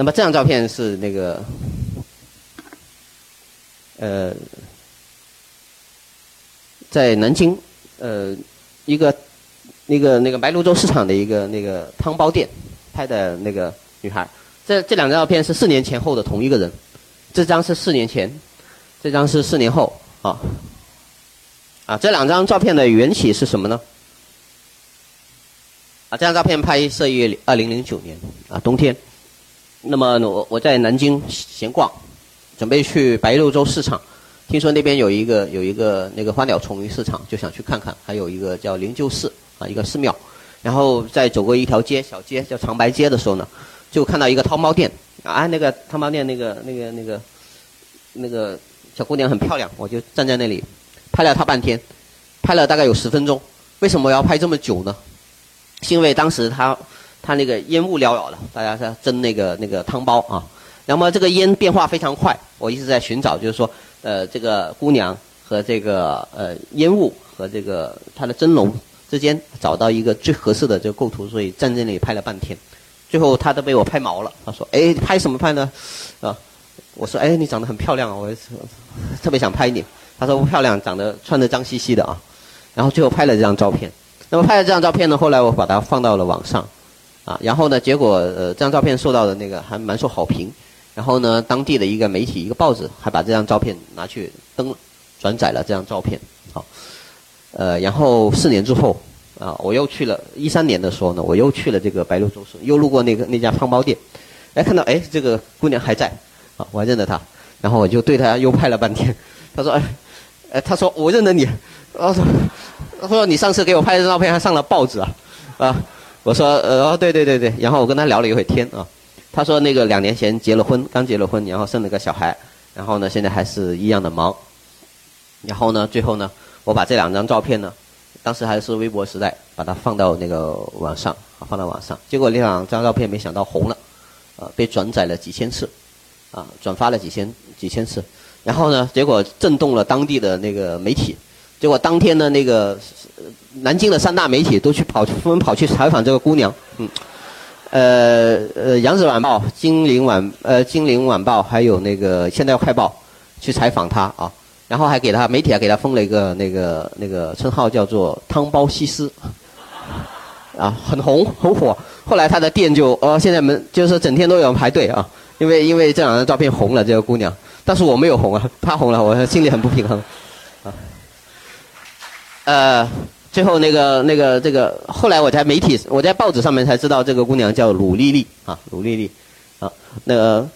那么这张照片是那个，呃，在南京，呃，一个那个那个白鹭洲市场的一个那个汤包店拍的那个女孩。这这两张照片是四年前后的同一个人，这张是四年前，这张是四年后啊。啊，这两张照片的缘起是什么呢？啊，这张照片拍摄于二零零九年啊，冬天。那么我我在南京闲逛，准备去白鹭洲市场，听说那边有一个有一个那个花鸟虫鱼市场，就想去看看。还有一个叫灵鹫寺啊，一个寺庙。然后在走过一条街小街叫长白街的时候呢，就看到一个汤包店啊，那个汤包店那个那个那个那个小姑娘很漂亮，我就站在那里。拍了她半天，拍了大概有十分钟。为什么要拍这么久呢？是因为当时她他那个烟雾缭绕的，大家在蒸那个那个汤包啊。那么这个烟变化非常快，我一直在寻找，就是说，呃，这个姑娘和这个呃烟雾和这个它的蒸笼之间找到一个最合适的这个构图，所以站在那里拍了半天。最后他都被我拍毛了，他说：“哎，拍什么拍呢？”啊，我说：“哎，你长得很漂亮啊，我特别想拍你。”他说不漂亮，长得穿的脏兮兮的啊，然后最后拍了这张照片。那么拍了这张照片呢，后来我把它放到了网上，啊，然后呢，结果呃这张照片受到的那个还蛮受好评。然后呢，当地的一个媒体一个报纸还把这张照片拿去登转载了这张照片。好，呃，然后四年之后啊，我又去了一三年的时候呢，我又去了这个白鹭洲市，又路过那个那家汤包店，哎，看到哎这个姑娘还在，啊，我还认得她，然后我就对她又拍了半天。她说哎。哎，她说我认得你，他说，她说你上次给我拍的照片还上了报纸啊，啊，我说呃，对对对对，然后我跟他聊了一会天啊，他说那个两年前结了婚，刚结了婚，然后生了个小孩，然后呢现在还是一样的忙，然后呢最后呢我把这两张照片呢，当时还是微博时代，把它放到那个网上，放到网上，结果那两张照片没想到红了，啊，被转载了几千次，啊，转发了几千几千次。然后呢？结果震动了当地的那个媒体。结果当天呢，那个南京的三大媒体都去跑，纷纷跑去采访这个姑娘。嗯，呃呃，《扬子晚报》、《金陵晚》呃，《金陵晚报》还有那个《现代快报》去采访她啊。然后还给她媒体还给她封了一个那个那个称号，叫做“汤包西施”。啊，很红很火。后来她的店就呃，现在门就是整天都有人排队啊，因为因为这两张照片红了这个姑娘。但是我没有红啊，她红了，我心里很不平衡，呃，最后那个那个这个，后来我在媒体，我在报纸上面才知道这个姑娘叫鲁丽丽啊，鲁丽丽，啊，那个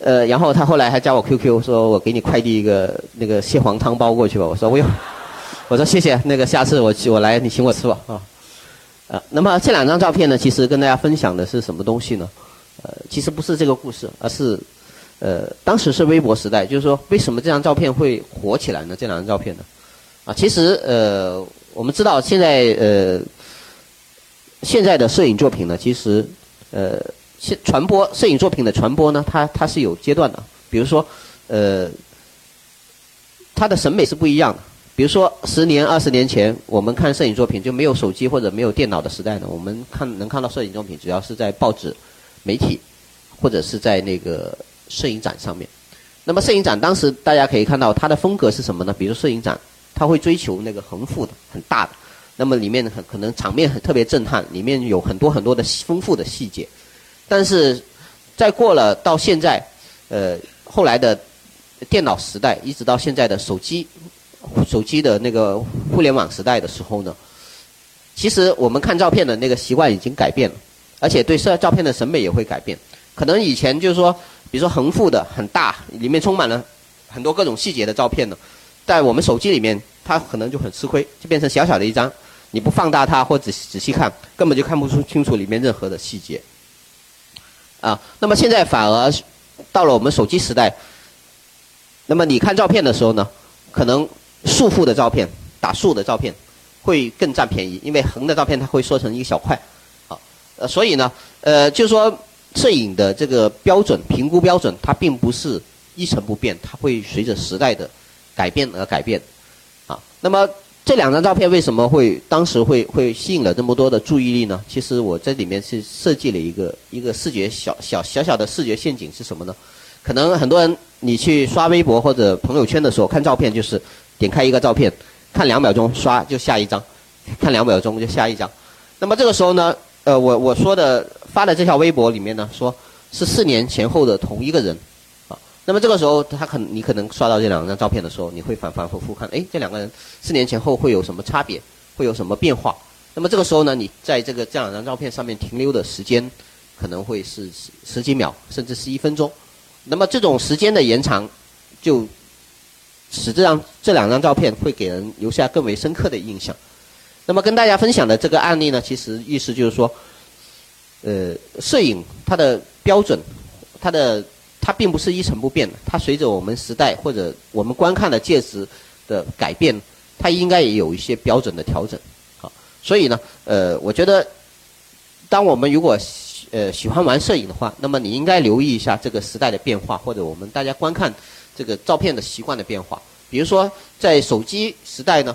呃，然后她后来还加我 QQ，说我给你快递一个那个蟹黄汤包过去吧，我说不用，我说谢谢，那个下次我去我来你请我吃吧啊，啊，那么这两张照片呢，其实跟大家分享的是什么东西呢？呃，其实不是这个故事，而是。呃，当时是微博时代，就是说，为什么这张照片会火起来呢？这两张照片呢？其实呃，我们知道现在呃，现在的摄影作品呢，其实呃，现传播摄影作品的传播呢，它它是有阶段的。比如说呃，它的审美是不一样的。比如说十年、二十年前，我们看摄影作品就没有手机或者没有电脑的时代呢，我们看能看到摄影作品，主要是在报纸、媒体或者是在那个。摄影展上面，那么摄影展当时大家可以看到它的风格是什么呢？比如摄影展，他会追求那个横幅的很大的，那么里面很可能场面很特别震撼，里面有很多很多的丰富的细节。但是，在过了到现在，呃，后来的电脑时代，一直到现在的手机，手机的那个互联网时代的时候呢，其实我们看照片的那个习惯已经改变了，而且对摄照片的审美也会改变。可能以前就是说。比如说横幅的很大，里面充满了很多各种细节的照片呢，在我们手机里面，它可能就很吃亏，就变成小小的一张，你不放大它或仔仔细看，根本就看不出清楚里面任何的细节。啊，那么现在反而到了我们手机时代，那么你看照片的时候呢，可能竖幅的照片、打竖的照片会更占便宜，因为横的照片它会缩成一个小块，啊，呃，所以呢，呃，就是说。摄影的这个标准评估标准，它并不是一成不变，它会随着时代的改变而改变，啊，那么这两张照片为什么会当时会会吸引了这么多的注意力呢？其实我这里面是设计了一个一个视觉小小小小的视觉陷阱是什么呢？可能很多人你去刷微博或者朋友圈的时候看照片，就是点开一个照片，看两秒钟刷就下一张，看两秒钟就下一张。那么这个时候呢，呃，我我说的发的这条微博里面呢，说是四年前后的同一个人。那么这个时候，他可能你可能刷到这两张照片的时候，你会反反复复看，哎，这两个人四年前后会有什么差别，会有什么变化？那么这个时候呢，你在这个这两张照片上面停留的时间，可能会是十十几秒，甚至是一分钟。那么这种时间的延长，就使这张这两张照片会给人留下更为深刻的印象。那么跟大家分享的这个案例呢，其实意思就是说，呃，摄影它的标准，它的。它并不是一成不变的，它随着我们时代或者我们观看的介质的改变，它应该也有一些标准的调整，啊，所以呢，呃，我觉得，当我们如果喜呃喜欢玩摄影的话，那么你应该留意一下这个时代的变化，或者我们大家观看这个照片的习惯的变化。比如说，在手机时代呢，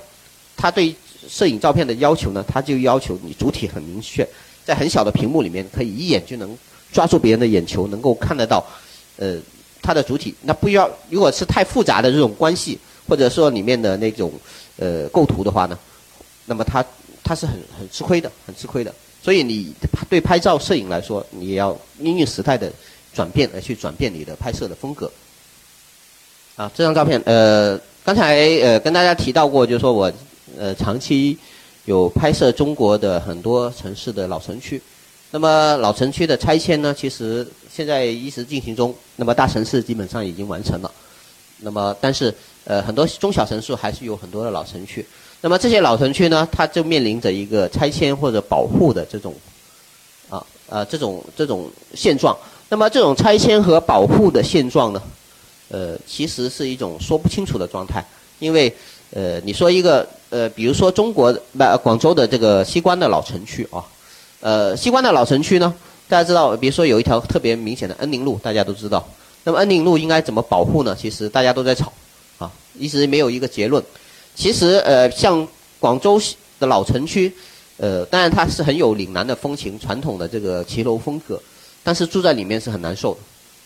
它对摄影照片的要求呢，它就要求你主体很明确，在很小的屏幕里面可以一眼就能抓住别人的眼球，能够看得到。呃，它的主体那不要，如果是太复杂的这种关系，或者说里面的那种呃构图的话呢，那么它它是很很吃亏的，很吃亏的。所以你对拍照摄影来说，你也要因应时代的转变而去转变你的拍摄的风格。啊，这张照片，呃，刚才呃跟大家提到过，就是说我呃长期有拍摄中国的很多城市的老城区。那么老城区的拆迁呢，其实现在一直进行中。那么大城市基本上已经完成了。那么但是呃很多中小城市还是有很多的老城区。那么这些老城区呢，它就面临着一个拆迁或者保护的这种啊呃这种这种现状。那么这种拆迁和保护的现状呢，呃其实是一种说不清楚的状态。因为呃你说一个呃比如说中国不广州的这个西关的老城区啊。呃，西关的老城区呢，大家知道，比如说有一条特别明显的恩宁路，大家都知道。那么恩宁路应该怎么保护呢？其实大家都在吵，啊，一直没有一个结论。其实呃，像广州的老城区，呃，当然它是很有岭南的风情，传统的这个骑楼风格，但是住在里面是很难受的，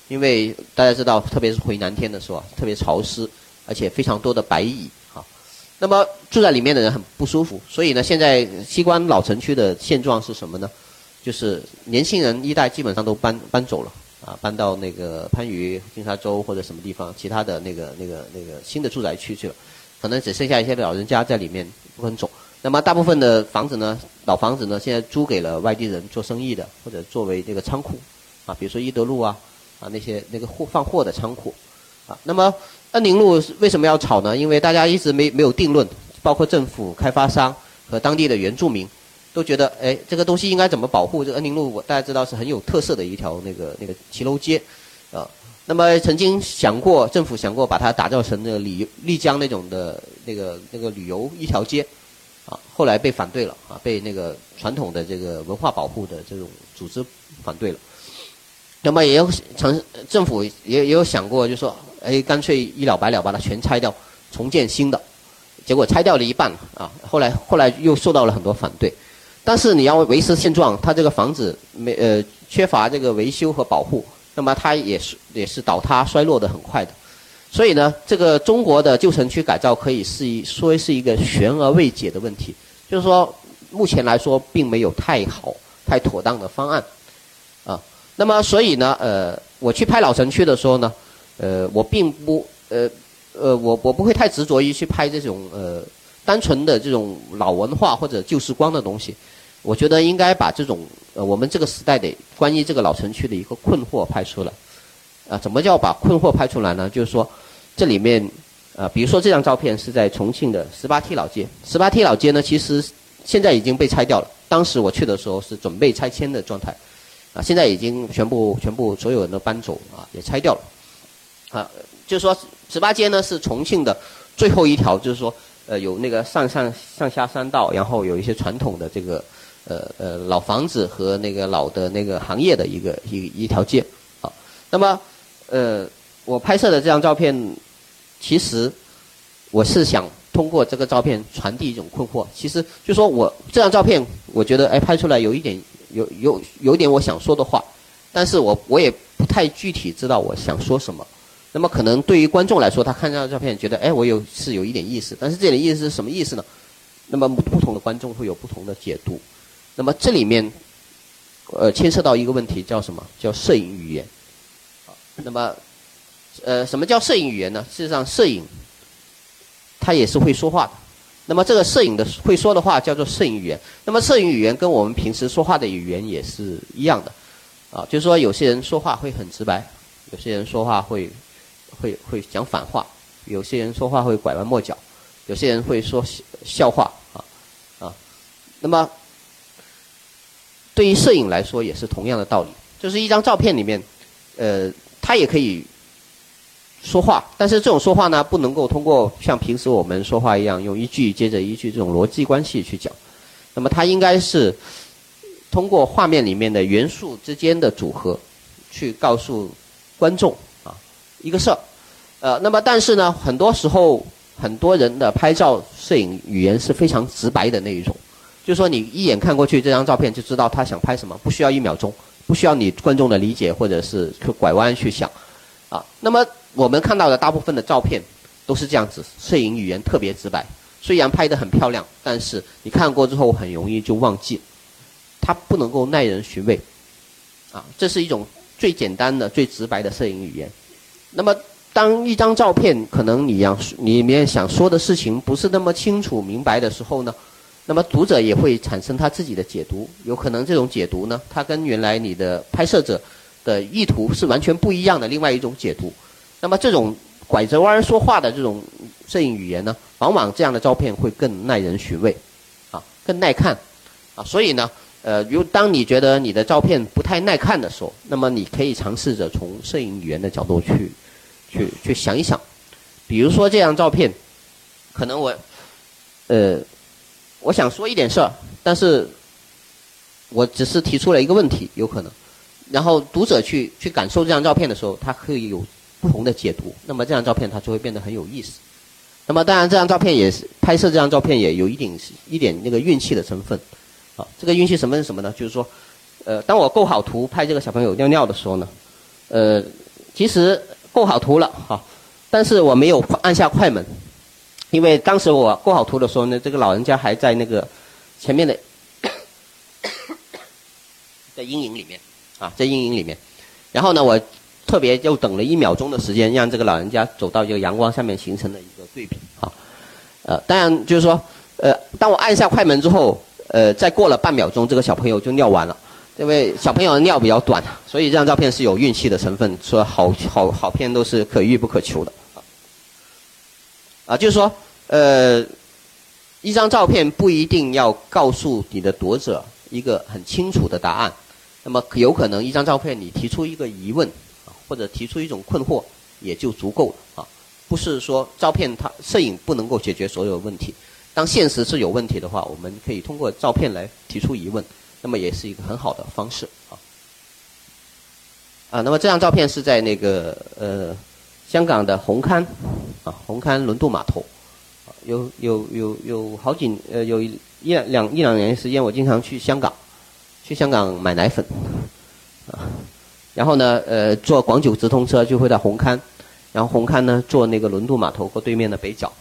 因为大家知道，特别是回南天的时候，特别潮湿，而且非常多的白蚁啊。那么住在里面的人很不舒服，所以呢，现在西关老城区的现状是什么呢？就是年轻人一代基本上都搬搬走了，啊，搬到那个番禺、金沙洲或者什么地方，其他的那个那个那个新的住宅区去了，可能只剩下一些老人家在里面不肯走。那么大部分的房子呢，老房子呢，现在租给了外地人做生意的，或者作为这个仓库，啊，比如说一德路啊，啊那些那个货放货的仓库，啊，那么。恩宁路为什么要炒呢？因为大家一直没没有定论，包括政府、开发商和当地的原住民，都觉得，哎，这个东西应该怎么保护？这恩宁路，我大家知道是很有特色的一条那个那个骑楼街，啊，那么曾经想过，政府想过把它打造成那个丽丽江那种的那个那个旅游一条街，啊，后来被反对了，啊，被那个传统的这个文化保护的这种组织反对了。那么也有城政府也也有想过，就说。哎，干脆一了百了，把它全拆掉，重建新的。结果拆掉了一半啊，后来后来又受到了很多反对。但是你要维持现状，它这个房子没呃缺乏这个维修和保护，那么它也是也是倒塌衰落的很快的。所以呢，这个中国的旧城区改造可以是一说是一个悬而未解的问题，就是说目前来说并没有太好太妥当的方案啊。那么所以呢，呃，我去拍老城区的时候呢。呃，我并不，呃，呃，我我不会太执着于去拍这种呃单纯的这种老文化或者旧时光的东西。我觉得应该把这种呃我们这个时代的关于这个老城区的一个困惑拍出来。啊，怎么叫把困惑拍出来呢？就是说，这里面啊，比如说这张照片是在重庆的十八梯老街。十八梯老街呢，其实现在已经被拆掉了。当时我去的时候是准备拆迁的状态，啊，现在已经全部全部所有人都搬走啊，也拆掉了。啊，就是说，十八街呢是重庆的最后一条，就是说，呃，有那个上上上下三道，然后有一些传统的这个，呃呃老房子和那个老的那个行业的一个一一条街。啊，那么，呃，我拍摄的这张照片，其实我是想通过这个照片传递一种困惑。其实就说我这张照片，我觉得哎拍出来有一点有有有点我想说的话，但是我我也不太具体知道我想说什么。那么可能对于观众来说，他看这张照片觉得哎我有是有一点意思，但是这点意思是什么意思呢？那么不同的观众会有不同的解读。那么这里面呃牵涉到一个问题叫什么？叫摄影语言。那么呃什么叫摄影语言呢？事实上摄影。他也是会说话的，那么这个摄影的会说的话叫做摄影语言。那么摄影语言跟我们平时说话的语言也是一样的，啊，就是说有些人说话会很直白，有些人说话会会会讲反话，有些人说话会拐弯抹角，有些人会说笑话啊啊。那么对于摄影来说也是同样的道理，就是一张照片里面，呃，它也可以。说话，但是这种说话呢，不能够通过像平时我们说话一样，用一句接着一句这种逻辑关系去讲。那么它应该是通过画面里面的元素之间的组合，去告诉观众啊一个事儿。呃，那么但是呢，很多时候很多人的拍照摄影语言是非常直白的那一种，就说你一眼看过去这张照片就知道他想拍什么，不需要一秒钟，不需要你观众的理解或者是去拐弯去想啊。那么我们看到的大部分的照片都是这样子，摄影语言特别直白。虽然拍得很漂亮，但是你看过之后很容易就忘记，它不能够耐人寻味。啊，这是一种最简单的、最直白的摄影语言。那么，当一张照片可能你要里面想说的事情不是那么清楚明白的时候呢，那么读者也会产生他自己的解读。有可能这种解读呢，它跟原来你的拍摄者的意图是完全不一样的另外一种解读。那么这种拐着弯说话的这种摄影语言呢，往往这样的照片会更耐人寻味，啊，更耐看，啊，所以呢，呃，如当你觉得你的照片不太耐看的时候，那么你可以尝试着从摄影语言的角度去，去去想一想，比如说这张照片，可能我，呃，我想说一点事儿，但是我只是提出了一个问题，有可能，然后读者去去感受这张照片的时候，他可以有。不同的解读，那么这张照片它就会变得很有意思。那么当然，这张照片也是拍摄这张照片也有一点一点那个运气的成分。啊，这个运气成分是什么呢？就是说，呃，当我构好图拍这个小朋友尿尿的时候呢，呃，其实构好图了哈，但是我没有按下快门，因为当时我构好图的时候呢，这个老人家还在那个前面的 在阴影里面啊，在阴影里面，然后呢我。特别就等了一秒钟的时间，让这个老人家走到这个阳光下面形成了一个对比啊。呃，当然就是说，呃，当我按下快门之后，呃，再过了半秒钟，这个小朋友就尿完了。因为小朋友的尿比较短，所以这张照片是有运气的成分。说好好好片都是可遇不可求的啊。就是说，呃，一张照片不一定要告诉你的读者一个很清楚的答案。那么有可能一张照片你提出一个疑问。或者提出一种困惑也就足够了啊，不是说照片它摄影不能够解决所有问题。当现实是有问题的话，我们可以通过照片来提出疑问，那么也是一个很好的方式啊。啊，那么这张照片是在那个呃香港的红磡红磡轮渡码头，有有有有好几呃有一两一两年时间，我经常去香港，去香港买奶粉啊。然后呢，呃，坐广九直通车就会到红磡，然后红磡呢坐那个轮渡码头过对面的北角，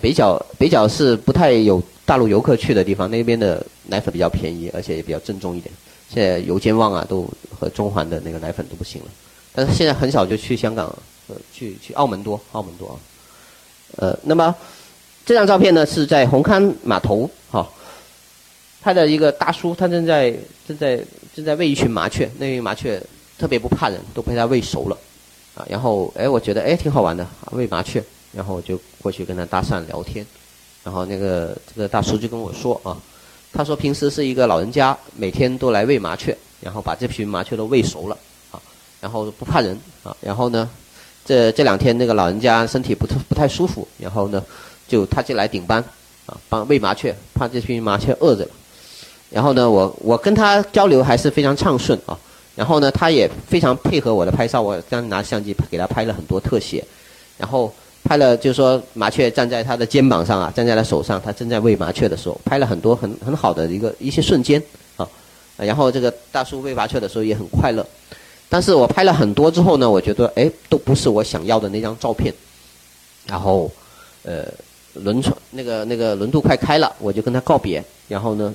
北角北角是不太有大陆游客去的地方，那边的奶粉比较便宜，而且也比较正宗一点。现在油尖旺啊都和中环的那个奶粉都不行了，但是现在很少就去香港，呃，去去澳门多，澳门多啊。呃，那么这张照片呢是在红磡码头，哈，拍的一个大叔，他正在正在正在喂一群麻雀，那群麻雀。特别不怕人，都被他喂熟了，啊，然后哎，我觉得哎挺好玩的，喂麻雀，然后我就过去跟他搭讪聊天，然后那个这个大叔就跟我说啊，他说平时是一个老人家，每天都来喂麻雀，然后把这群麻雀都喂熟了，啊，然后不怕人，啊，然后呢，这这两天那个老人家身体不太不太舒服，然后呢，就他就来顶班，啊，帮喂麻雀，怕这群麻雀饿着了，然后呢，我我跟他交流还是非常畅顺啊。然后呢，他也非常配合我的拍照，我刚拿相机给他拍了很多特写。然后，拍了就是说麻雀站在他的肩膀上啊，站在他手上，他正在喂麻雀的时候，拍了很多很很好的一个一些瞬间啊。然后这个大叔喂麻雀的时候也很快乐。但是我拍了很多之后呢，我觉得哎，都不是我想要的那张照片。然后，呃，轮船那个那个轮渡快开了，我就跟他告别。然后呢，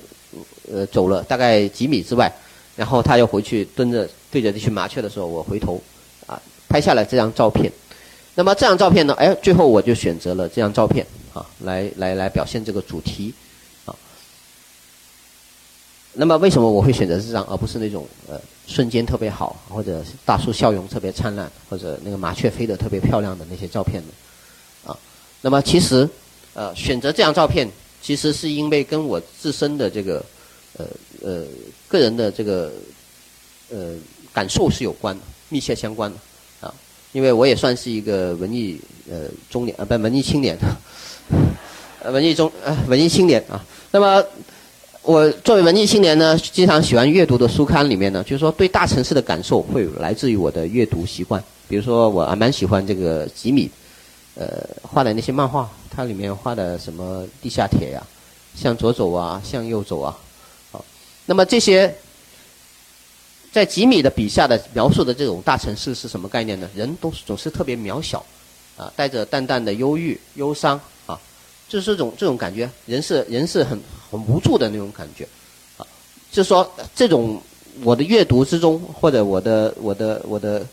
呃，走了大概几米之外，然后他又回去蹲着对着这群麻雀的时候，我回头啊拍下了这张照片。那么这张照片呢，哎，最后我就选择了这张照片啊，来来来表现这个主题啊。那么为什么我会选择这张，而不是那种呃瞬间特别好，或者大树笑容特别灿烂，或者那个麻雀飞得特别漂亮的那些照片呢？啊，那么其实呃选择这张照片。其实是因为跟我自身的这个，呃呃个人的这个，呃感受是有关的，密切相关的啊。因为我也算是一个文艺呃中年啊，不文艺青年，文艺中呃文艺青年啊。那么我作为文艺青年呢，经常喜欢阅读的书刊里面呢，就是说对大城市的感受会来自于我的阅读习惯。比如说我还蛮喜欢这个吉米。呃，画的那些漫画，它里面画的什么地下铁呀，向左走啊，向右走啊，好，那么这些在吉米的笔下的描述的这种大城市是什么概念呢？人都总是特别渺小，啊，带着淡淡的忧郁、忧伤啊，就是这种这种感觉，人是人是很很无助的那种感觉，啊，就是说这种我的阅读之中或者我的我的我的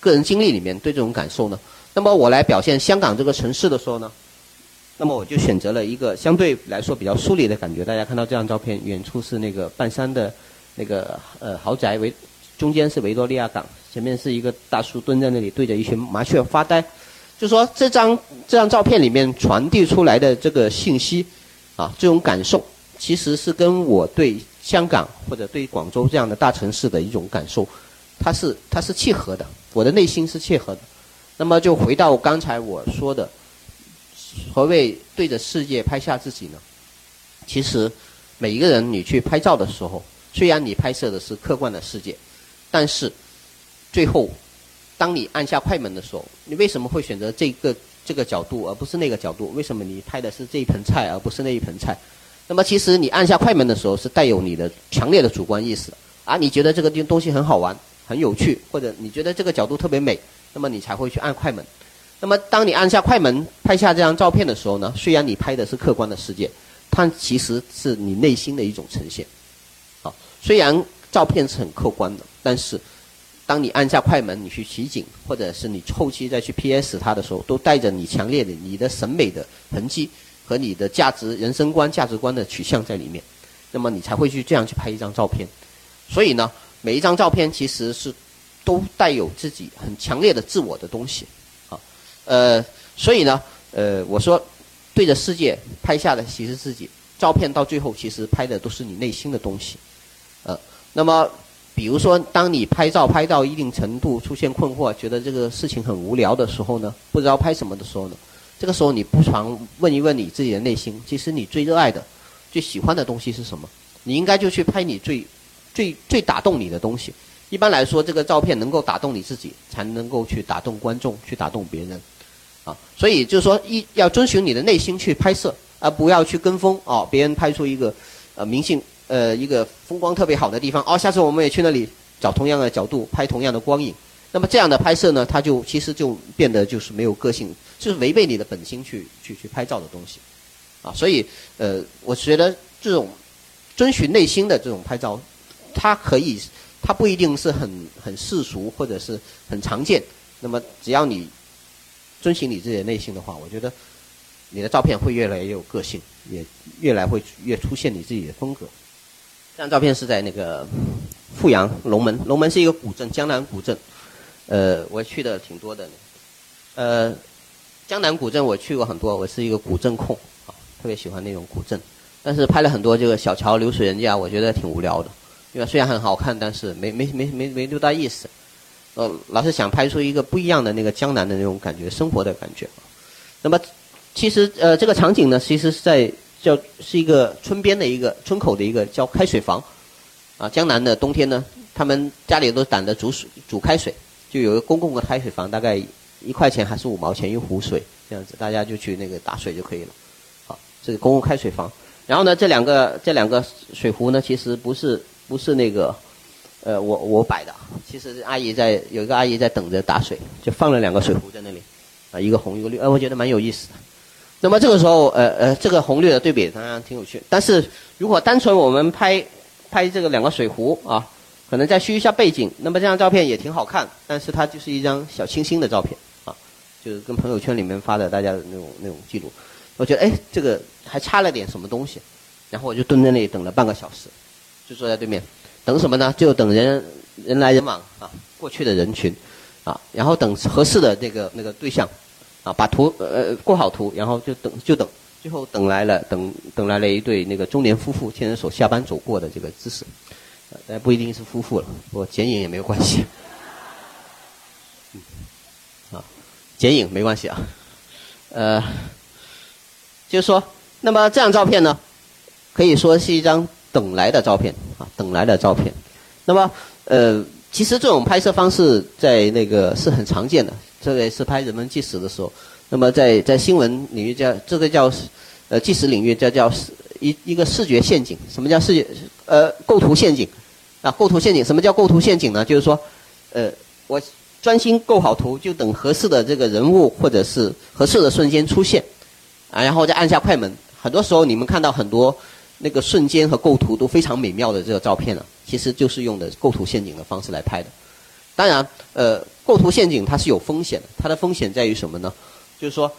个人经历里面对这种感受呢。那么我来表现香港这个城市的时候呢，那么我就选择了一个相对来说比较疏离的感觉。大家看到这张照片，远处是那个半山的那个呃豪宅，维中间是维多利亚港，前面是一个大叔蹲在那里对着一群麻雀发呆。就说这张这张照片里面传递出来的这个信息，啊，这种感受其实是跟我对香港或者对广州这样的大城市的一种感受，它是它是契合的，我的内心是契合的。那么就回到刚才我说的，何谓对着世界拍下自己呢？其实每一个人你去拍照的时候，虽然你拍摄的是客观的世界，但是最后当你按下快门的时候，你为什么会选择这个这个角度而不是那个角度？为什么你拍的是这一盆菜而不是那一盆菜？那么其实你按下快门的时候是带有你的强烈的主观意识啊，你觉得这个东东西很好玩、很有趣，或者你觉得这个角度特别美。那么你才会去按快门。那么当你按下快门拍下这张照片的时候呢？虽然你拍的是客观的世界，它其实是你内心的一种呈现。好，虽然照片是很客观的，但是当你按下快门，你去取景，或者是你后期再去 PS 它的时候，都带着你强烈的你的审美的痕迹和你的价值、人生观、价值观的取向在里面。那么你才会去这样去拍一张照片。所以呢，每一张照片其实是。都带有自己很强烈的自我的东西，啊，呃，所以呢，呃，我说对着世界拍下的其实自己照片，到最后其实拍的都是你内心的东西，呃，那么比如说，当你拍照拍到一定程度出现困惑，觉得这个事情很无聊的时候呢，不知道拍什么的时候呢，这个时候你不妨问一问你自己的内心，其实你最热爱的、最喜欢的东西是什么？你应该就去拍你最、最、最打动你的东西。一般来说，这个照片能够打动你自己，才能够去打动观众，去打动别人，啊，所以就是说，一要遵循你的内心去拍摄，而不要去跟风哦。别人拍出一个，呃，明星，呃，一个风光特别好的地方，哦，下次我们也去那里找同样的角度拍同样的光影。那么这样的拍摄呢，它就其实就变得就是没有个性，就是违背你的本心去去去拍照的东西，啊，所以呃，我觉得这种遵循内心的这种拍照，它可以。它不一定是很很世俗或者是很常见，那么只要你遵循你自己的内心的话，我觉得你的照片会越来越有个性，也越来会越出现你自己的风格。这张照片是在那个富阳龙门，龙门是一个古镇，江南古镇。呃，我去的挺多的。呃，江南古镇我去过很多，我是一个古镇控，啊，特别喜欢那种古镇。但是拍了很多这个小桥流水人家，我觉得挺无聊的。因为虽然很好看，但是没没没没没多大意思。呃，老是想拍出一个不一样的那个江南的那种感觉，生活的感觉。那么，其实呃，这个场景呢，其实是在叫是一个村边的一个村口的一个叫开水房。啊，江南的冬天呢，他们家里都是胆着煮水煮开水，就有一个公共的开水房，大概一块钱还是五毛钱一壶水，这样子大家就去那个打水就可以了。好，这是公共开水房。然后呢，这两个这两个水壶呢，其实不是不是那个，呃，我我摆的，其实阿姨在有一个阿姨在等着打水，就放了两个水壶在那里，啊，一个红一个绿，呃，我觉得蛮有意思的。那么这个时候，呃呃，这个红绿的对比当然挺有趣。但是如果单纯我们拍拍这个两个水壶啊，可能再虚一下背景，那么这张照片也挺好看。但是它就是一张小清新的照片，就是跟朋友圈里面发的大家的那种那种记录。我觉得哎，这个还差了点什么东西，然后我就蹲在那里等了半个小时，就坐在对面等什么呢？就等人人来人往啊，过去的人群啊，然后等合适的那个那个对象。啊，把图呃过好图，然后就等就等，最后等来了等等来了一对那个中年夫妇牵着手下班走过的这个姿势，呃不一定是夫妇了，我剪影也没有关系，嗯，啊，剪影没关系啊，呃，就是说，那么这张照片呢，可以说是一张等来的照片啊，等来的照片，那么呃，其实这种拍摄方式在那个是很常见的。这个也是拍人文纪实的时候，那么在在新闻领域叫这个叫呃纪实领域叫叫一一个视觉陷阱。什么叫视觉呃构图陷阱？啊构图陷阱，什么叫构图陷阱呢？就是说，呃我专心构好图，就等合适的这个人物或者是合适的瞬间出现，啊然后再按下快门。很多时候你们看到很多那个瞬间和构图都非常美妙的这个照片呢，其实就是用的构图陷阱的方式来拍的。当然，呃。构图陷阱它是有风险的，它的风险在于什么呢？就是说，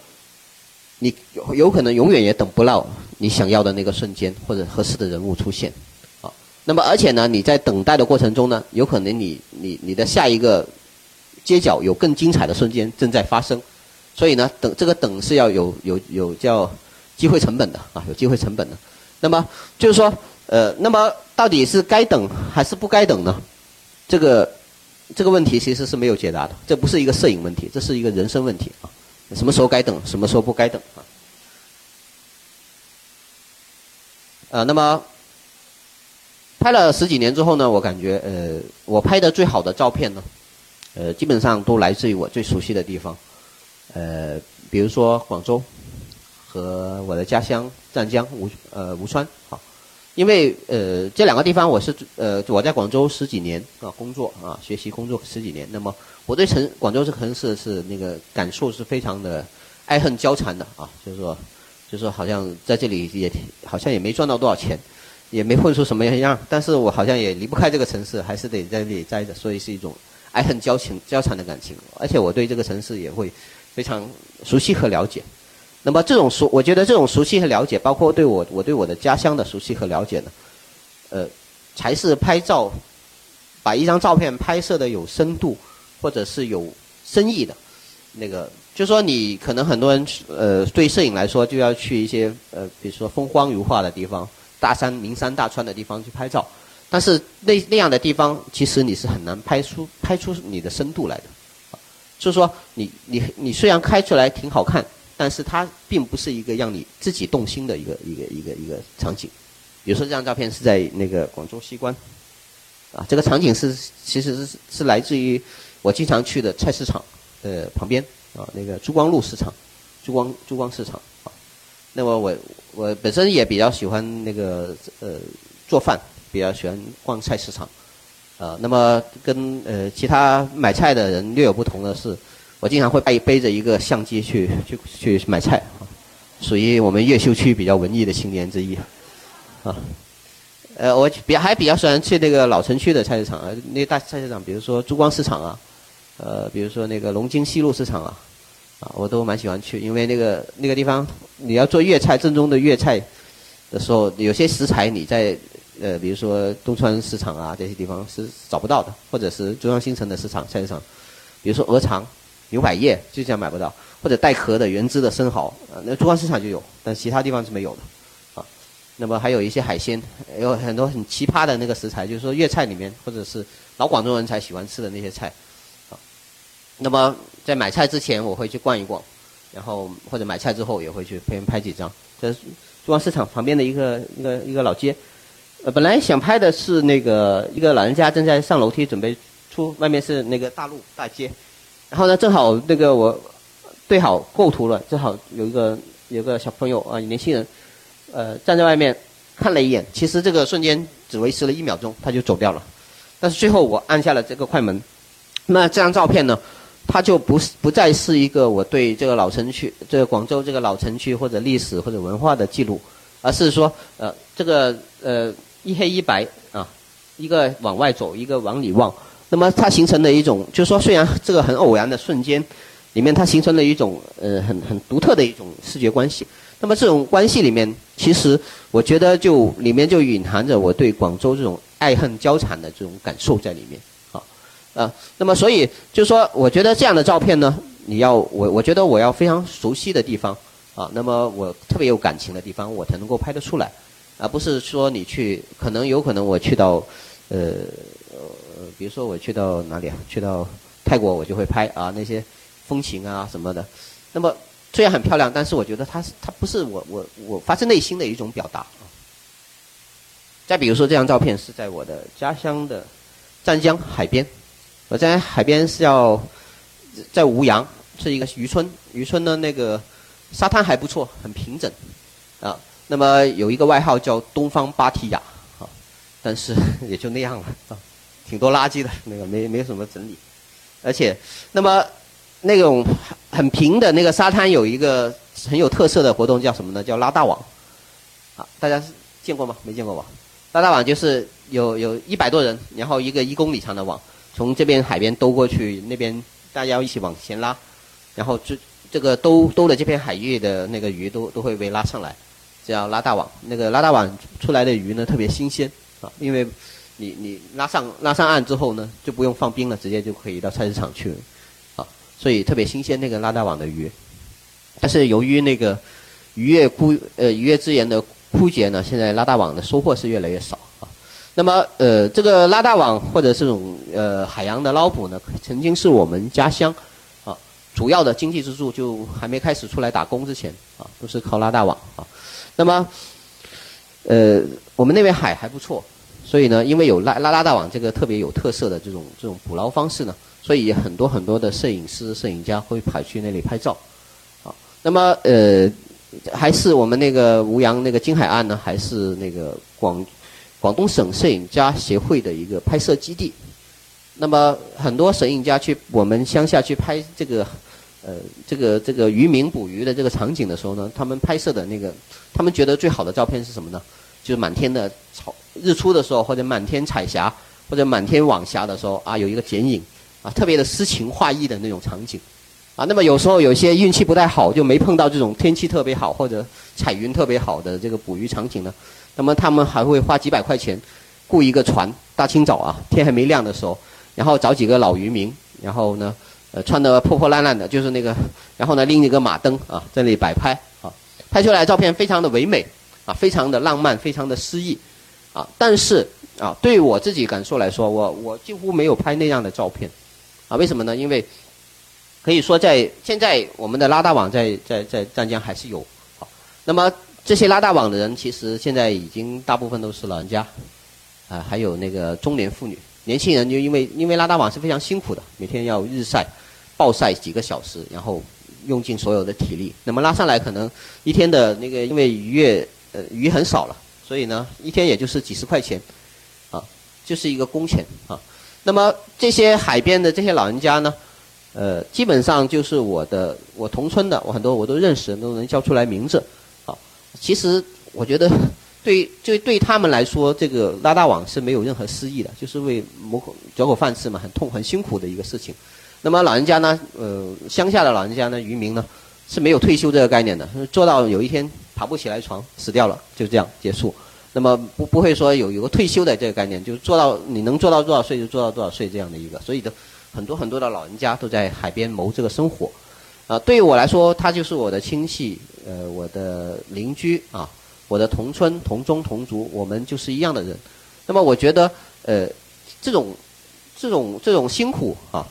你有有可能永远也等不到你想要的那个瞬间或者合适的人物出现，啊，那么而且呢，你在等待的过程中呢，有可能你你你的下一个街角有更精彩的瞬间正在发生，所以呢，等这个等是要有有有叫机会成本的啊，有机会成本的。那么就是说，呃，那么到底是该等还是不该等呢？这个。这个问题其实是没有解答的，这不是一个摄影问题，这是一个人生问题啊！什么时候该等，什么时候不该等啊？呃，那么拍了十几年之后呢，我感觉呃，我拍的最好的照片呢，呃，基本上都来自于我最熟悉的地方，呃，比如说广州和我的家乡湛江吴呃吴川好。因为呃这两个地方我是呃我在广州十几年啊工作啊学习工作十几年，那么我对城广州这个城市是那个感受是非常的爱恨交缠的啊，就是说就是说好像在这里也好像也没赚到多少钱，也没混出什么样样，但是我好像也离不开这个城市，还是得在这里待着，所以是一种爱恨交情交缠的感情，而且我对这个城市也会非常熟悉和了解。那么这种熟，我觉得这种熟悉和了解，包括对我我对我的家乡的熟悉和了解呢，呃，才是拍照，把一张照片拍摄的有深度，或者是有深意的，那个，就说你可能很多人呃对摄影来说就要去一些呃比如说风光如画的地方，大山名山大川的地方去拍照，但是那那样的地方其实你是很难拍出拍出你的深度来的，就是说你你你虽然拍出来挺好看。但是它并不是一个让你自己动心的一个一个一个一个场景，比如说这张照片是在那个广州西关，啊，这个场景是其实是是来自于我经常去的菜市场的旁边。啊那个珠光路市场，珠光珠光市场。啊，那么我我本身也比较喜欢那个呃做饭，比较喜欢逛菜市场，啊，那么跟呃其他买菜的人略有不同的是。我经常会背背着一个相机去去去买菜，属于我们越秀区比较文艺的青年之一，啊，呃，我比还比较喜欢去那个老城区的菜市场啊，那大菜市场，比如说珠光市场啊，呃，比如说那个龙津西路市场啊，啊，我都蛮喜欢去，因为那个那个地方你要做粤菜正宗的粤菜的时候，有些食材你在呃，比如说东川市场啊这些地方是找不到的，或者是中央新城的市场菜市场，比如说鹅肠。牛百叶就这样买不到，或者带壳的原汁的生蚝，呃，那珠江市场就有，但其他地方是没有的，啊，那么还有一些海鲜，有很多很奇葩的那个食材，就是说粤菜里面或者是老广州人才喜欢吃的那些菜，啊，那么在买菜之前我会去逛一逛，然后或者买菜之后也会去拍拍几张，这是珠江市场旁边的一个一个一个老街，呃，本来想拍的是那个一个老人家正在上楼梯准备出，外面是那个大路大街。然后呢，正好那个我对好构图了，正好有一个有个小朋友啊，年轻人，呃，站在外面看了一眼，其实这个瞬间只维持了一秒钟，他就走掉了。但是最后我按下了这个快门，那这张照片呢，它就不是不再是一个我对这个老城区、这个广州这个老城区或者历史或者文化的记录，而是说呃这个呃一黑一白啊，一个往外走，一个往里望。那么它形成了一种，就是说，虽然这个很偶然的瞬间，里面它形成了一种呃很很独特的一种视觉关系。那么这种关系里面，其实我觉得就里面就隐含着我对广州这种爱恨交缠的这种感受在里面。好，啊，那么所以就是说，我觉得这样的照片呢，你要我我觉得我要非常熟悉的地方啊，那么我特别有感情的地方，我才能够拍得出来，而不是说你去，可能有可能我去到呃。比如说我去到哪里啊？去到泰国，我就会拍啊那些风情啊什么的。那么虽然很漂亮，但是我觉得它是它不是我我我发自内心的一种表达。再比如说这张照片是在我的家乡的湛江海边，我在海边是要在吴阳是一个渔村，渔村呢那个沙滩还不错，很平整啊。那么有一个外号叫东方芭提雅啊，但是也就那样了啊。挺多垃圾的那个没没什么整理，而且那么那种很平的那个沙滩有一个很有特色的活动叫什么呢？叫拉大网，啊，大家见过吗？没见过吧？拉大网就是有有一百多人，然后一个一公里长的网，从这边海边兜过去，那边大家要一起往前拉，然后这这个兜兜的这片海域的那个鱼都都会被拉上来，叫拉大网。那个拉大网出来的鱼呢特别新鲜啊，因为。你你拉上拉上岸之后呢，就不用放冰了，直接就可以到菜市场去了，啊，所以特别新鲜那个拉大网的鱼。但是由于那个渔业枯呃渔业资源的枯竭呢，现在拉大网的收获是越来越少啊。那么呃这个拉大网或者这种呃海洋的捞捕呢，曾经是我们家乡主要的经济支柱，就还没开始出来打工之前啊，都是靠拉大网啊。那么呃我们那边海还不错。所以呢，因为有拉拉拉大网这个特别有特色的这种这种捕捞方式呢，所以很多很多的摄影师、摄影家会跑去那里拍照。好，那么呃，还是我们那个吴阳那个金海岸呢，还是那个广广东省摄影家协会的一个拍摄基地。那么很多摄影家去我们乡下去拍这个呃这个这个渔民捕鱼的这个场景的时候呢，他们拍摄的那个，他们觉得最好的照片是什么呢？就是满天的草，日出的时候，或者满天彩霞，或者满天晚霞的时候，啊，有一个剪影，啊，特别的诗情画意的那种场景，啊，那么有时候有些运气不太好，就没碰到这种天气特别好或者彩云特别好的这个捕鱼场景呢，那么他们还会花几百块钱，雇一个船，大清早啊，天还没亮的时候，然后找几个老渔民，然后呢，呃，穿的破破烂烂的，就是那个，然后呢，拎一个马灯啊，在那里摆拍，啊，拍出来照片非常的唯美。啊，非常的浪漫，非常的诗意，啊，但是啊，对我自己感受来说，我我几乎没有拍那样的照片，啊，为什么呢？因为可以说在现在我们的拉大网在在在湛江还是有，啊，那么这些拉大网的人其实现在已经大部分都是老人家，啊，还有那个中年妇女，年轻人就因为因为拉大网是非常辛苦的，每天要日晒、暴晒几个小时，然后用尽所有的体力，那么拉上来可能一天的那个因为渔业。呃，鱼很少了，所以呢，一天也就是几十块钱，啊，就是一个工钱啊。那么这些海边的这些老人家呢，呃，基本上就是我的我同村的，我很多我都认识，都能叫出来名字。啊，其实我觉得对就对他们来说，这个拉大网是没有任何诗意的，就是为谋口嚼口饭吃嘛，很痛很辛苦的一个事情。那么老人家呢，呃，乡下的老人家呢，渔民呢，是没有退休这个概念的，做到有一天。爬不起来床，死掉了，就这样结束。那么不不会说有有个退休的这个概念，就是做到你能做到多少岁就做到多少岁这样的一个。所以的很多很多的老人家都在海边谋这个生活。啊，对于我来说，他就是我的亲戚，呃，我的邻居啊，我的同村同宗同族，我们就是一样的人。那么我觉得，呃，这种这种这种辛苦啊，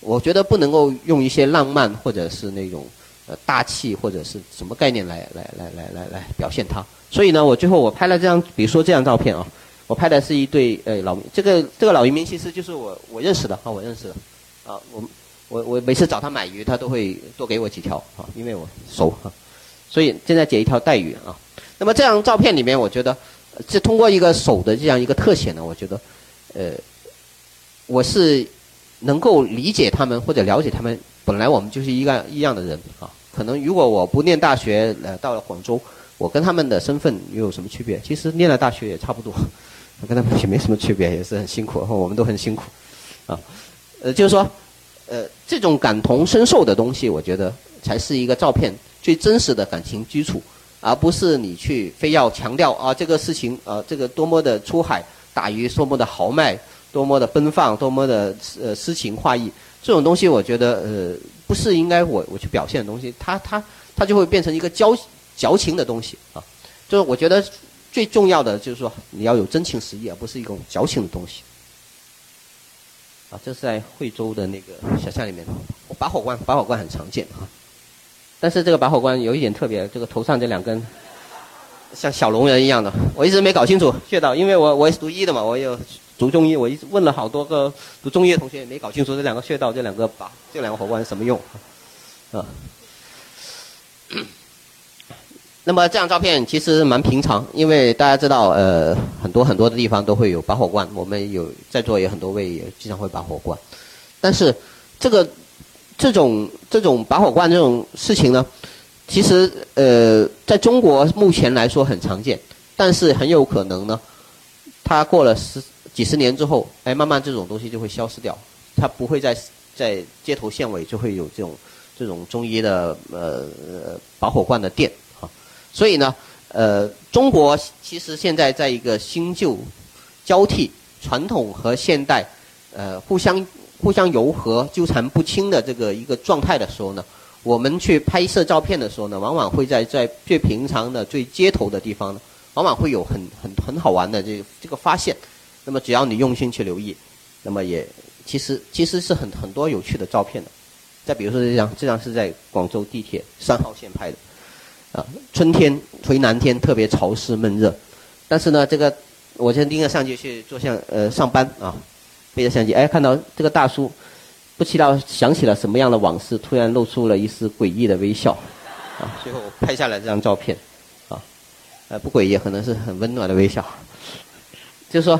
我觉得不能够用一些浪漫或者是那种。呃，大气或者是什么概念来来来来来来表现它？所以呢，我最后我拍了这张，比如说这张照片啊，我拍的是一对呃老，这个这个老渔民其实就是我我认识的啊，我认识的，啊，我我我每次找他买鱼，他都会多给我几条啊，因为我熟啊。所以现在解一条带鱼啊。那么这张照片里面，我觉得这通过一个手的这样一个特写呢，我觉得呃，我是能够理解他们或者了解他们。本来我们就是一个一样的人啊。可能如果我不念大学，呃，到了广州，我跟他们的身份又有什么区别？其实念了大学也差不多，跟他们也没什么区别，也是很辛苦，我们都很辛苦啊。呃，就是说，呃，这种感同身受的东西，我觉得才是一个照片最真实的感情基础，而不是你去非要强调啊这个事情啊这个多么的出海打鱼，多么的豪迈，多么的奔放，多么的呃诗情画意。这种东西，我觉得呃。不是应该我我去表现的东西，它它它就会变成一个矫矫情的东西啊！就是我觉得最重要的就是说你要有真情实意，而不是一种矫情的东西。啊，这是在惠州的那个小巷里面，拔火罐，拔火罐很常见啊。但是这个拔火罐有一点特别，这个头上这两根像小龙人一样的，我一直没搞清楚穴道，因为我我也是读医的嘛，我有。读中医，我一直问了好多个读中医的同学，没搞清楚这两个穴道、这两个把这两个火罐是什么用，啊。那么这张照片其实蛮平常，因为大家知道，呃，很多很多的地方都会有拔火罐，我们有在座有很多位也经常会拔火罐，但是这个这种这种拔火罐这种事情呢，其实呃，在中国目前来说很常见，但是很有可能呢，它过了十。几十年之后，哎，慢慢这种东西就会消失掉，它不会在在街头巷尾就会有这种这种中医的呃拔火罐的店啊。所以呢，呃，中国其实现在在一个新旧交替、传统和现代呃互相互相糅合、纠缠不清的这个一个状态的时候呢，我们去拍摄照片的时候呢，往往会在在最平常的、最街头的地方呢，往往会有很很很好玩的这这个发现。那么只要你用心去留意，那么也其实其实是很很多有趣的照片的。再比如说这张，这张是在广州地铁三号线拍的，啊，春天回南天特别潮湿闷热，但是呢，这个我先拎着相机去做相呃上班啊，背着相机，哎，看到这个大叔，不知道想起了什么样的往事，突然露出了一丝诡异的微笑，啊，最后拍下来这张照片，啊，呃不诡异，可能是很温暖的微笑，就是说。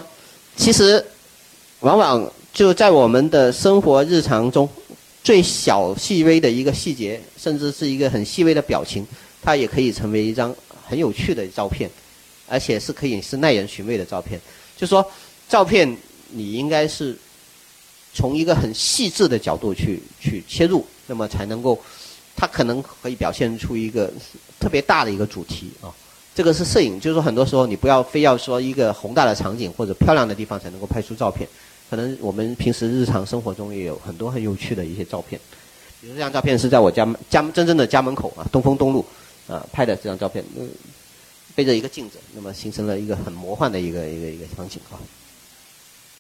其实，往往就在我们的生活日常中，最小细微的一个细节，甚至是一个很细微的表情，它也可以成为一张很有趣的照片，而且是可以是耐人寻味的照片。就说照片，你应该是从一个很细致的角度去去切入，那么才能够，它可能可以表现出一个特别大的一个主题啊。这个是摄影，就是说很多时候你不要非要说一个宏大的场景或者漂亮的地方才能够拍出照片，可能我们平时日常生活中也有很多很有趣的一些照片。比如这张照片是在我家家真正的家门口啊，东风东路啊拍的这张照片，背着一个镜子，那么形成了一个很魔幻的一个一个一个场景啊。